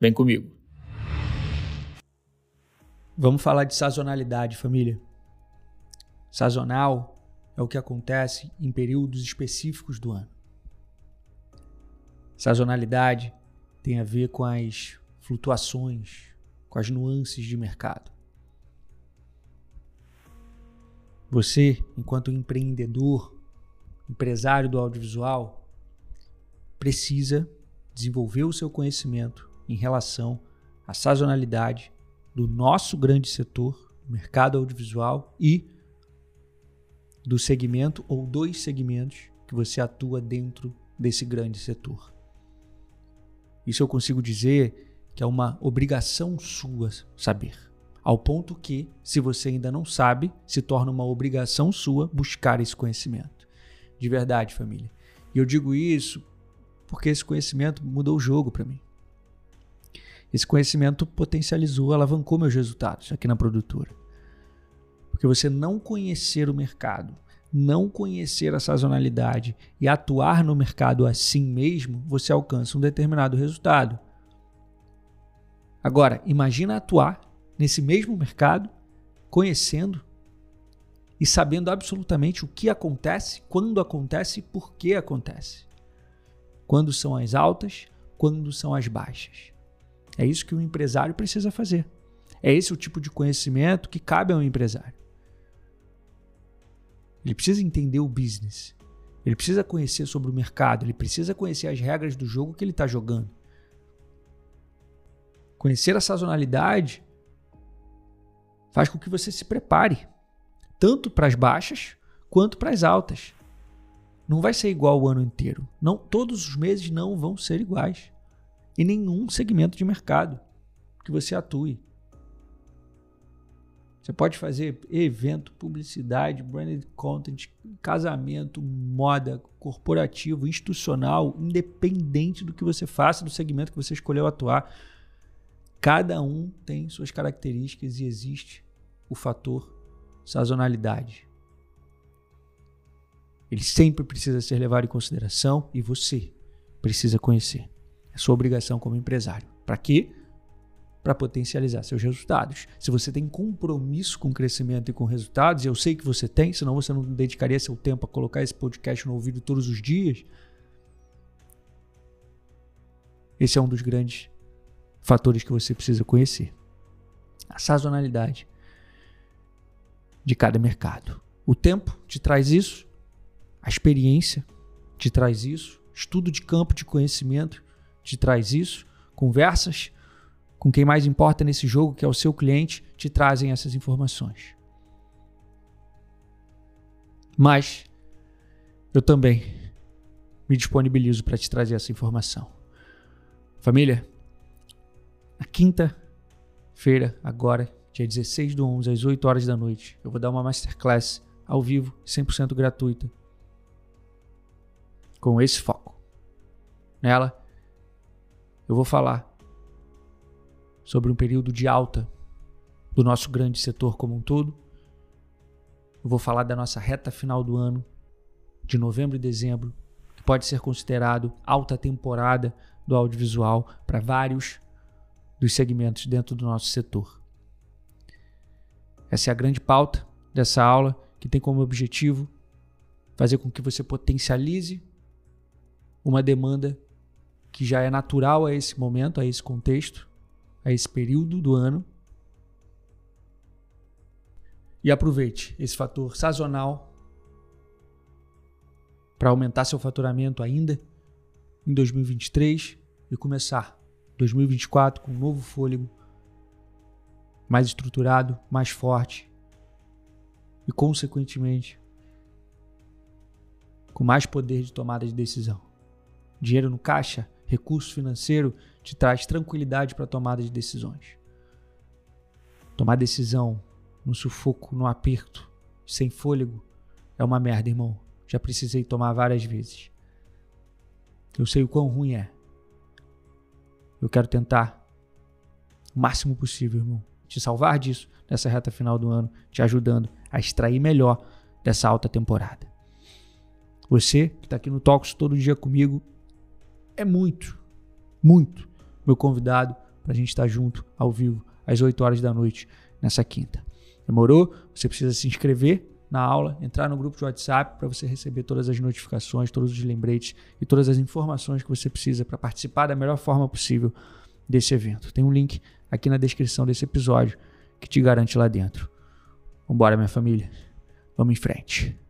Vem comigo. Vamos falar de sazonalidade, família. Sazonal é o que acontece em períodos específicos do ano. Sazonalidade tem a ver com as flutuações, com as nuances de mercado. Você, enquanto empreendedor, empresário do audiovisual, precisa desenvolver o seu conhecimento em relação à sazonalidade do nosso grande setor, mercado audiovisual e do segmento ou dos segmentos que você atua dentro desse grande setor. Isso eu consigo dizer que é uma obrigação sua saber. Ao ponto que, se você ainda não sabe, se torna uma obrigação sua buscar esse conhecimento. De verdade, família. E eu digo isso porque esse conhecimento mudou o jogo para mim. Esse conhecimento potencializou, alavancou meus resultados aqui na produtora. Porque você não conhecer o mercado, não conhecer a sazonalidade e atuar no mercado assim mesmo, você alcança um determinado resultado. Agora, imagina atuar nesse mesmo mercado, conhecendo e sabendo absolutamente o que acontece, quando acontece e por que acontece. Quando são as altas, quando são as baixas. É isso que o empresário precisa fazer. É esse o tipo de conhecimento que cabe ao empresário. Ele precisa entender o business. Ele precisa conhecer sobre o mercado. Ele precisa conhecer as regras do jogo que ele está jogando. Conhecer a sazonalidade faz com que você se prepare tanto para as baixas quanto para as altas. Não vai ser igual o ano inteiro. Não, todos os meses não vão ser iguais em nenhum segmento de mercado que você atue. Você pode fazer evento, publicidade, branded content, casamento, moda, corporativo, institucional, independente do que você faça, do segmento que você escolheu atuar. Cada um tem suas características e existe o fator sazonalidade. Ele sempre precisa ser levado em consideração e você precisa conhecer. Sua obrigação como empresário. Para quê? Para potencializar seus resultados. Se você tem compromisso com o crescimento e com resultados, eu sei que você tem, senão você não dedicaria seu tempo a colocar esse podcast no ouvido todos os dias. Esse é um dos grandes fatores que você precisa conhecer. A sazonalidade de cada mercado. O tempo te traz isso, a experiência te traz isso, estudo de campo de conhecimento te traz isso, conversas com quem mais importa nesse jogo, que é o seu cliente, te trazem essas informações. Mas eu também me disponibilizo para te trazer essa informação. Família, na quinta-feira, agora, dia 16 do 11, às 8 horas da noite, eu vou dar uma masterclass ao vivo, 100% gratuita, com esse foco. Nela, eu vou falar sobre um período de alta do nosso grande setor como um todo. Eu vou falar da nossa reta final do ano, de novembro e dezembro, que pode ser considerado alta temporada do audiovisual para vários dos segmentos dentro do nosso setor. Essa é a grande pauta dessa aula, que tem como objetivo fazer com que você potencialize uma demanda que já é natural a esse momento, a esse contexto, a esse período do ano. E aproveite esse fator sazonal para aumentar seu faturamento ainda em 2023 e começar 2024 com um novo fôlego, mais estruturado, mais forte e, consequentemente, com mais poder de tomada de decisão. Dinheiro no caixa recurso financeiro te traz tranquilidade para a tomada de decisões. Tomar decisão no sufoco, no aperto, sem fôlego, é uma merda, irmão. Já precisei tomar várias vezes. Eu sei o quão ruim é. Eu quero tentar o máximo possível, irmão, te salvar disso nessa reta final do ano, te ajudando a extrair melhor dessa alta temporada. Você que está aqui no Talks todo dia comigo é muito, muito meu convidado para a gente estar tá junto ao vivo às 8 horas da noite nessa quinta. Demorou? Você precisa se inscrever na aula, entrar no grupo de WhatsApp para você receber todas as notificações, todos os lembretes e todas as informações que você precisa para participar da melhor forma possível desse evento. Tem um link aqui na descrição desse episódio que te garante lá dentro. Vambora, minha família. Vamos em frente.